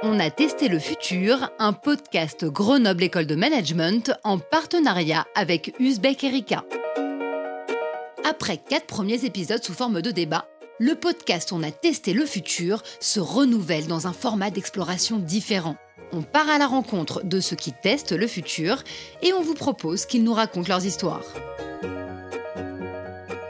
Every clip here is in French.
On a testé le futur, un podcast Grenoble École de Management en partenariat avec Uzbek Erika. Après quatre premiers épisodes sous forme de débat, le podcast On a testé le futur se renouvelle dans un format d'exploration différent. On part à la rencontre de ceux qui testent le futur et on vous propose qu'ils nous racontent leurs histoires.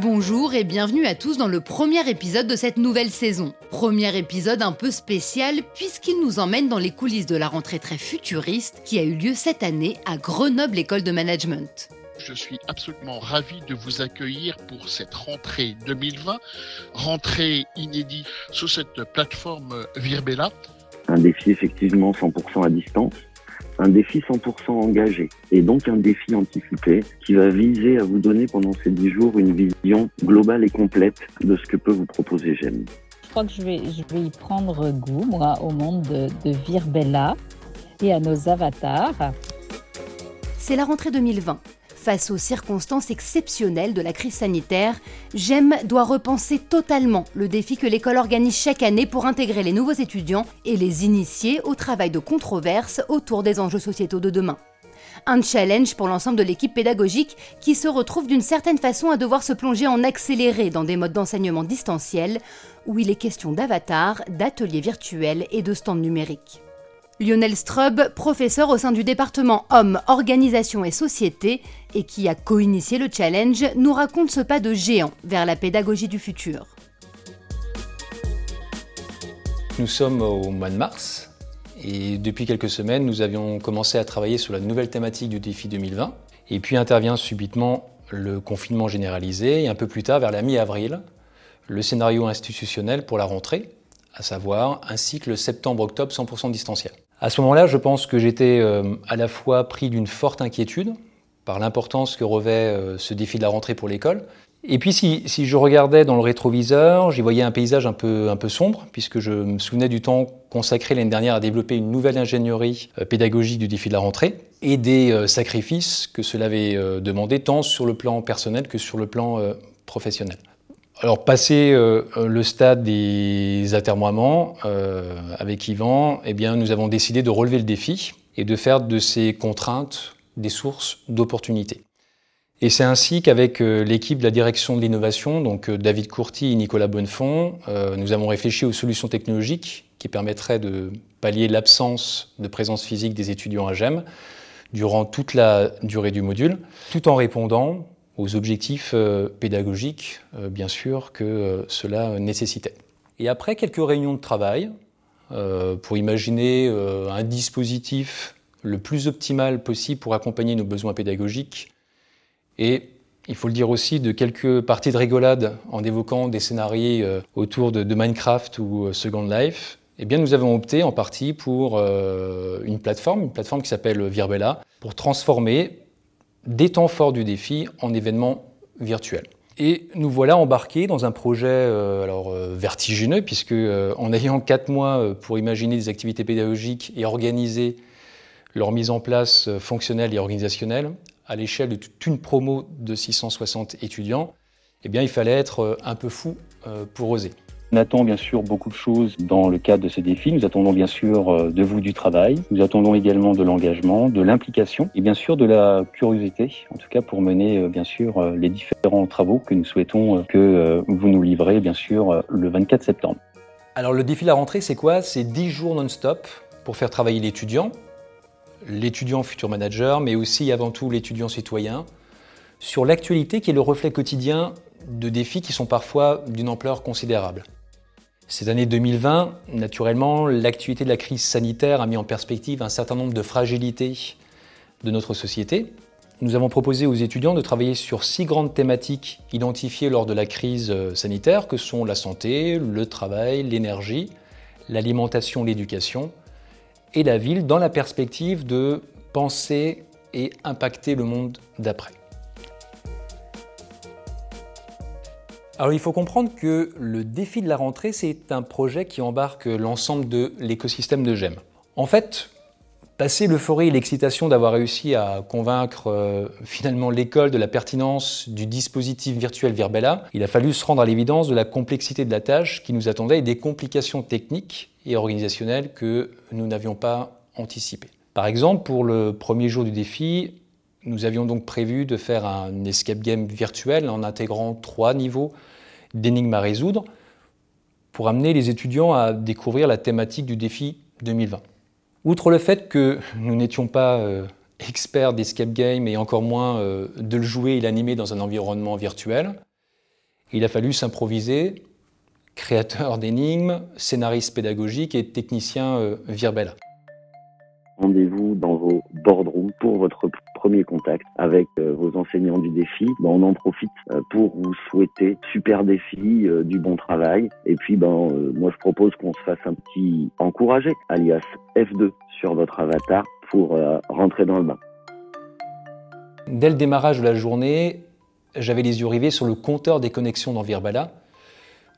Bonjour et bienvenue à tous dans le premier épisode de cette nouvelle saison. Premier épisode un peu spécial puisqu'il nous emmène dans les coulisses de la rentrée très futuriste qui a eu lieu cette année à Grenoble École de Management. Je suis absolument ravi de vous accueillir pour cette rentrée 2020, rentrée inédite sur cette plateforme Virbella. Un défi effectivement 100% à distance un défi 100% engagé et donc un défi anticipé qui va viser à vous donner pendant ces 10 jours une vision globale et complète de ce que peut vous proposer GEM. Je crois que je vais, je vais y prendre goût, moi, au monde de, de Virbella et à nos avatars. C'est la rentrée 2020. Face aux circonstances exceptionnelles de la crise sanitaire, GEM doit repenser totalement le défi que l'école organise chaque année pour intégrer les nouveaux étudiants et les initier au travail de controverse autour des enjeux sociétaux de demain. Un challenge pour l'ensemble de l'équipe pédagogique qui se retrouve d'une certaine façon à devoir se plonger en accéléré dans des modes d'enseignement distanciels où il est question d'avatars, d'ateliers virtuels et de stands numériques. Lionel Strub, professeur au sein du département Hommes, Organisation et Société, et qui a co-initié le challenge, nous raconte ce pas de géant vers la pédagogie du futur. Nous sommes au mois de mars et depuis quelques semaines, nous avions commencé à travailler sur la nouvelle thématique du défi 2020. Et puis intervient subitement le confinement généralisé et un peu plus tard, vers la mi-avril, le scénario institutionnel pour la rentrée, à savoir un cycle septembre-octobre 100% distanciel. À ce moment-là, je pense que j'étais euh, à la fois pris d'une forte inquiétude par l'importance que revêt euh, ce défi de la rentrée pour l'école. Et puis si, je regardais dans le rétroviseur, j'y voyais un paysage un peu, un peu sombre, puisque je me souvenais du temps consacré l'année dernière à développer une nouvelle ingénierie euh, pédagogique du défi de la rentrée, et des sacrifices que cela avait demandé tant sur le plan personnel que sur le plan professionnel. Alors, passé euh, le stade des atermoiements euh, avec Yvan, eh bien, nous avons décidé de relever le défi et de faire de ces contraintes des sources d'opportunités. Et c'est ainsi qu'avec euh, l'équipe de la direction de l'innovation, donc David Courty et Nicolas Bonnefond, nous avons réfléchi aux solutions technologiques qui permettraient de pallier l'absence de présence physique des étudiants à GEM durant toute la durée du module, tout en répondant aux objectifs euh, pédagogiques, euh, bien sûr, que euh, cela nécessitait. Et après quelques réunions de travail, pour imaginer un dispositif le plus optimal possible pour accompagner nos besoins pédagogiques, et il faut le dire aussi, de quelques parties de rigolade en évoquant des scénarios autour de, Minecraft ou Second Life, eh bien, nous avons opté en partie pour une plateforme, une plateforme qui s'appelle Virbella, pour transformer des temps forts du défi en événements virtuels. Et nous voilà embarqués dans un projet euh, alors, euh, vertigineux, puisque euh, en ayant quatre mois pour imaginer des activités pédagogiques et organiser leur mise en place fonctionnelle et organisationnelle, à l'échelle de toute une promo de 660 étudiants, eh bien, il fallait être un peu fou pour oser. On attend bien sûr beaucoup de choses dans le cadre de ce défi. Nous attendons bien sûr euh, de vous du travail. Nous attendons également de l'engagement, de l'implication et bien sûr de la curiosité, en tout cas pour mener euh, bien sûr euh, les différents travaux que nous souhaitons que vous nous livrez bien sûr le 24 septembre. Alors le défi de la rentrée, c'est quoi? C'est 10 jours non-stop pour faire travailler l'étudiant, l'étudiant futur manager, mais aussi avant tout l'étudiant citoyen, sur l'actualité qui est le reflet quotidien de défis qui sont parfois d'une ampleur considérable. Cette année 2020, naturellement, l'actualité de la crise sanitaire a mis en perspective un certain nombre de fragilités de notre société. Nous avons proposé aux étudiants de travailler sur six grandes thématiques identifiées lors de la crise euh, sanitaire, que sont la santé, le travail, l'énergie, l'alimentation, l'éducation et la ville, dans la perspective de penser et impacter le monde d'après. Alors il faut comprendre que le défi de la rentrée, c'est un projet qui embarque l'ensemble de l'écosystème de GEM. En fait, Passé l'euphorie et l'excitation d'avoir réussi à convaincre euh, finalement l'école de la pertinence du dispositif virtuel Virbella, il a fallu se rendre à l'évidence de la complexité de la tâche qui nous attendait et des complications techniques et organisationnelles que nous n'avions pas anticipées. Par exemple, pour le premier jour du défi, nous avions donc prévu de faire un escape game virtuel en intégrant trois niveaux d'énigmes à résoudre pour amener les étudiants à découvrir la thématique du défi 2020. Outre le fait que nous n'étions pas euh, experts d'escape game et encore moins euh, de le jouer et l'animer dans un environnement virtuel, il a fallu s'improviser, créateur d'énigmes, scénariste pédagogique et technicien euh, Virbella. Rendez-vous dans vos boardrooms pour votre premier contact avec euh, vos enseignants du défi. Ben, on en profite euh, pour vous souhaiter super défi, euh, du bon travail. Et puis, ben, moi, je propose qu'on se fasse un petit encouragé, alias F2 sur votre avatar pour rentrer dans le bain. Dès le démarrage de la journée, j'avais les yeux rivés sur le compteur des connexions dans Virbala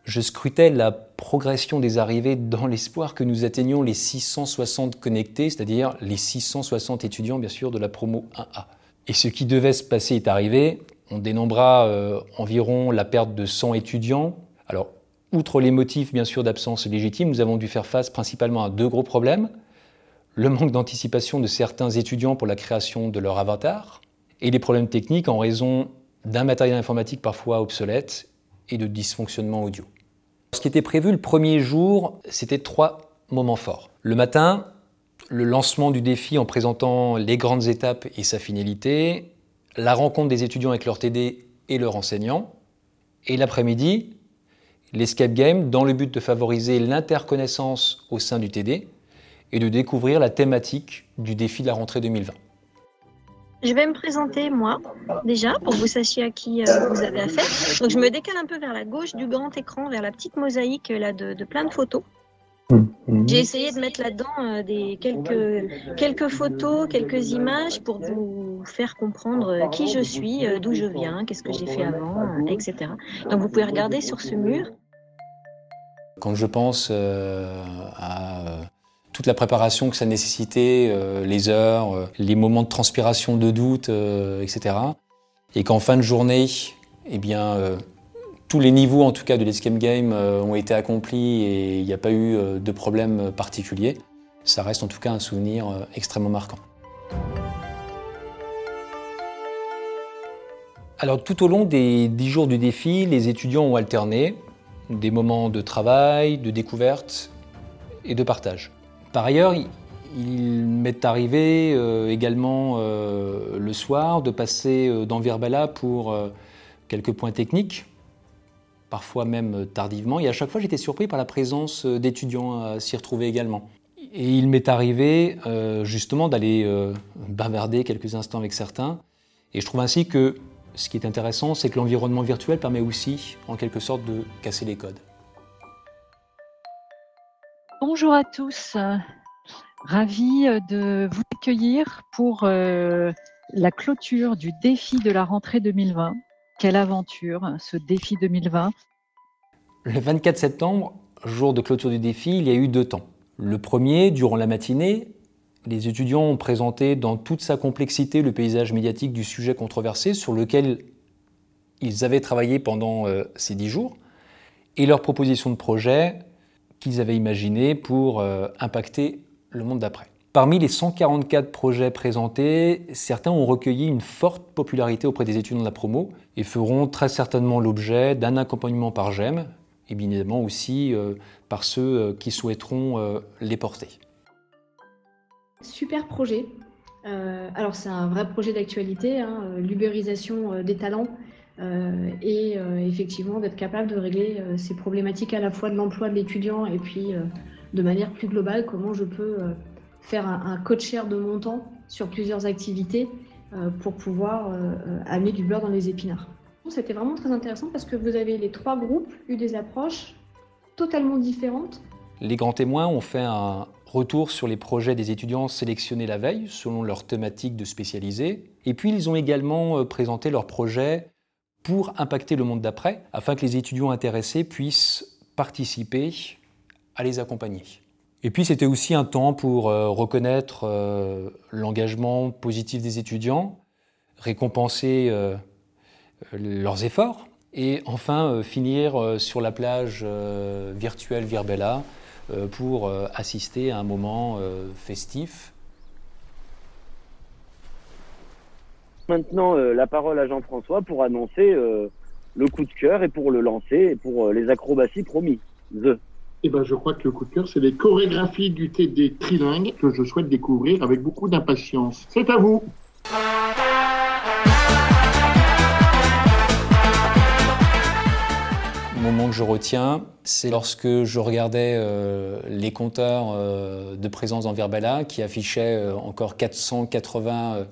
je scrutais la progression des arrivées dans l'espoir que nous atteignions les 660 connectés, c'est-à-dire les 660 étudiants, bien sûr, de la promo 1A. Et ce qui devait se passer est arrivé. On dénombra euh, environ la perte de 100 étudiants. Alors, outre les motifs, bien sûr, d'absence légitime, nous avons dû faire face principalement à deux gros problèmes. Le manque d'anticipation de certains étudiants pour la création de leur avatar et les problèmes techniques en raison d'un matériel informatique parfois obsolète et de dysfonctionnement audio. Ce qui était prévu le premier jour, c'était trois moments forts. Le matin, le lancement du défi en présentant les grandes étapes et sa finalité, la rencontre des étudiants avec leur TD et leurs enseignants, et l'après-midi, l'escape game dans le but de favoriser l'interconnaissance au sein du TD et de découvrir la thématique du défi de la rentrée 2020. Je vais me présenter moi, déjà, pour que vous sachiez à qui euh, vous avez affaire. Donc je me décale un peu vers la gauche du grand écran, vers la petite mosaïque euh, là, de, plein de photos. J'ai essayé de mettre là-dedans euh, des quelques, quelques photos, quelques images pour vous faire comprendre qui je suis, d'où je viens, qu'est-ce que j'ai fait avant, etc. Donc vous pouvez regarder sur ce mur. Quand je pense à toute la préparation que ça nécessitait, euh, les heures, euh, les moments de transpiration, de doute, euh, etc. Et qu'en fin de journée, eh bien, tous les niveaux, en tout cas, de l'escape game ont été accomplis et il n'y a pas eu de problème particulier. Ça reste en tout cas un souvenir extrêmement marquant. Alors tout au long des dix jours du défi, les étudiants ont alterné des moments de travail, de découverte et de partage. Par ailleurs, il m'est arrivé euh, également euh, le soir de passer euh, dans Virbala pour quelques points techniques, parfois même tardivement, et à chaque fois j'étais surpris par la présence d'étudiants à s'y retrouver également. Et il m'est arrivé justement d'aller bavarder quelques instants avec certains, et je trouve ainsi que ce qui est intéressant, c'est que l'environnement virtuel permet aussi, en quelque sorte, de casser les codes. Bonjour à tous. Ravi euh, de vous accueillir pour euh, la clôture du défi de la rentrée 2020. Quelle aventure, ce défi 2020 Le 24 septembre, jour de clôture du défi, il y a eu deux temps. Le premier, durant la matinée, les étudiants ont présenté dans toute sa complexité le paysage médiatique du sujet controversé sur lequel ils avaient travaillé pendant euh, ces dix jours et leurs propositions de projet qu'ils avaient imaginé pour euh, impacter le monde d'après. Parmi les 144 projets présentés, certains ont recueilli une forte popularité auprès des étudiants de la promo et feront très certainement l'objet d'un accompagnement par GEM et bien évidemment aussi euh, par ceux euh, qui souhaiteront les porter. Super projet. alors c'est un vrai projet d'actualité, hein, l'ubérisation des talents et euh, effectivement d'être capable de régler euh, ces problématiques à la fois de l'emploi de l'étudiant et puis de manière plus globale, comment je peux faire un, un share de mon temps sur plusieurs activités pour pouvoir amener du beurre dans les épinards. C'était vraiment très intéressant parce que vous avez les trois groupes eu des approches totalement différentes. Les grands témoins ont fait un retour sur les projets des étudiants sélectionnés la veille selon leur thématique de spécialisé. Et puis ils ont également présenté leurs projets pour impacter le monde d'après, afin que les étudiants intéressés puissent participer à les accompagner. Et puis c'était aussi un temps pour reconnaître l'engagement positif des étudiants, récompenser leurs efforts et enfin finir sur la plage virtuelle Virbella pour assister à un moment festif maintenant euh, la parole à Jean-François pour annoncer euh, le coup de cœur et pour le lancer et pour euh, les acrobaties promis. The. Eh ben, je crois que le coup de cœur, c'est les chorégraphies du TD trilingue que je souhaite découvrir avec beaucoup d'impatience. C'est à vous. Moment que je retiens, c'est lorsque je regardais euh, les compteurs euh, de présence dans Verbella qui affichaient euh, encore 480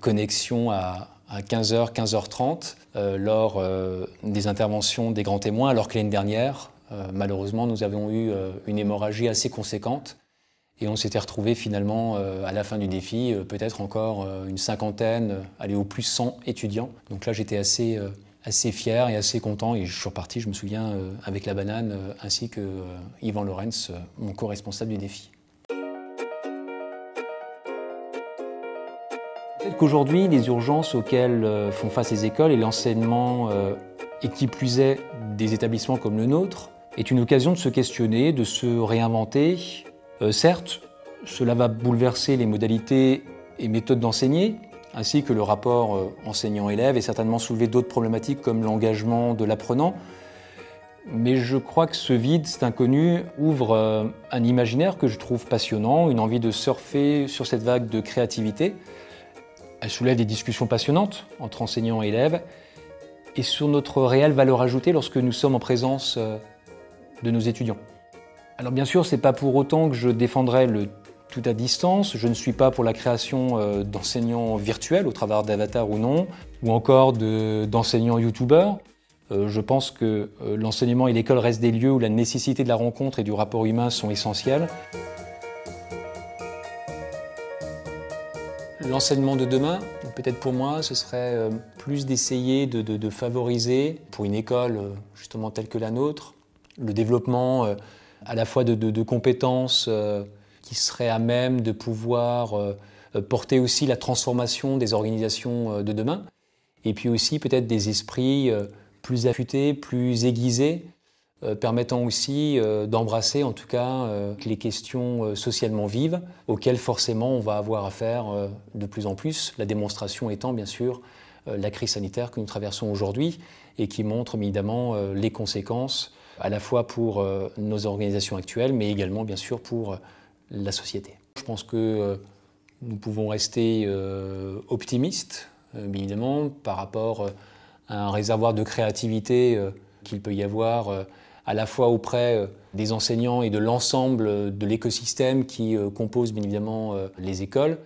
connexions à, 15h, 15h30 lors des interventions des grands témoins, alors que l'année dernière, malheureusement, nous avons eu une hémorragie assez conséquente. Et on s'était retrouvé finalement à la fin du défi, peut-être encore une cinquantaine, aller au plus 100 étudiants. Donc là, j'étais assez assez fier et assez content. Et je suis reparti, je me souviens, euh, avec la banane, euh, ainsi que euh, Yvan Lorenz, mon co-responsable du défi. Peut-être qu'aujourd'hui, les urgences auxquelles font face les écoles et l'enseignement, et qui plus est des établissements comme le nôtre, est une occasion de se questionner, de se réinventer. certes, cela va bouleverser les modalités et méthodes d'enseigner, ainsi que le rapport euh, enseignant-élève et certainement soulever d'autres problématiques comme l'engagement de l'apprenant. Mais je crois que ce vide, cet inconnu, ouvre euh, un imaginaire que je trouve passionnant, une envie de surfer sur cette vague de créativité. Elle soulève des discussions passionnantes entre enseignants et élèves et sur notre réelle valeur ajoutée lorsque nous sommes en présence euh, de nos étudiants. Alors bien sûr, ce n'est pas pour autant que je défendrai le tout à distance. Je ne suis pas pour la création euh, d'enseignants virtuels au travers d'avatars ou non, ou encore d'enseignants youtubeurs. Euh, je pense que euh, l'enseignement et l'école restent des lieux où la nécessité de la rencontre et du rapport humain sont essentiels. L'enseignement de demain, peut-être pour moi, ce serait plus d'essayer de, favoriser, pour une école justement telle que la nôtre, le développement à la fois de, compétences qui serait à même de pouvoir euh, porter aussi la transformation des organisations euh, de demain, et puis aussi peut-être des esprits euh, plus affûtés, plus aiguisés, permettant aussi d'embrasser en tout cas les questions socialement vives auxquelles forcément on va avoir affaire de plus en plus, la démonstration étant bien sûr la crise sanitaire que nous traversons aujourd'hui et qui montre évidemment les conséquences à la fois pour nos organisations actuelles mais également bien sûr pour la société. Je pense que euh, nous pouvons rester euh, optimistes, euh, bien évidemment, par rapport à un réservoir de créativité qu'il peut y avoir à la fois auprès des enseignants et de l'ensemble de l'écosystème qui compose bien évidemment les écoles,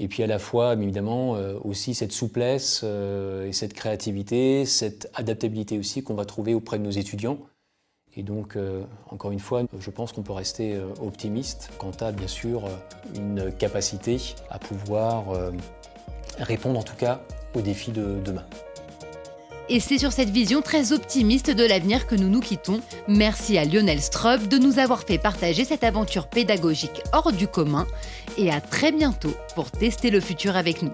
et puis à la fois bien évidemment aussi cette souplesse et cette créativité, cette adaptabilité aussi qu'on va trouver auprès de nos étudiants. Et donc, euh, encore une fois, je pense qu'on peut rester euh, optimiste quant à, bien sûr, euh, une capacité à pouvoir répondre en tout cas aux défis de demain. Et c'est sur cette vision très optimiste de l'avenir que nous nous quittons. Merci à Lionel Strobe de nous avoir fait partager cette aventure pédagogique hors du commun. Et à très bientôt pour tester le futur avec nous.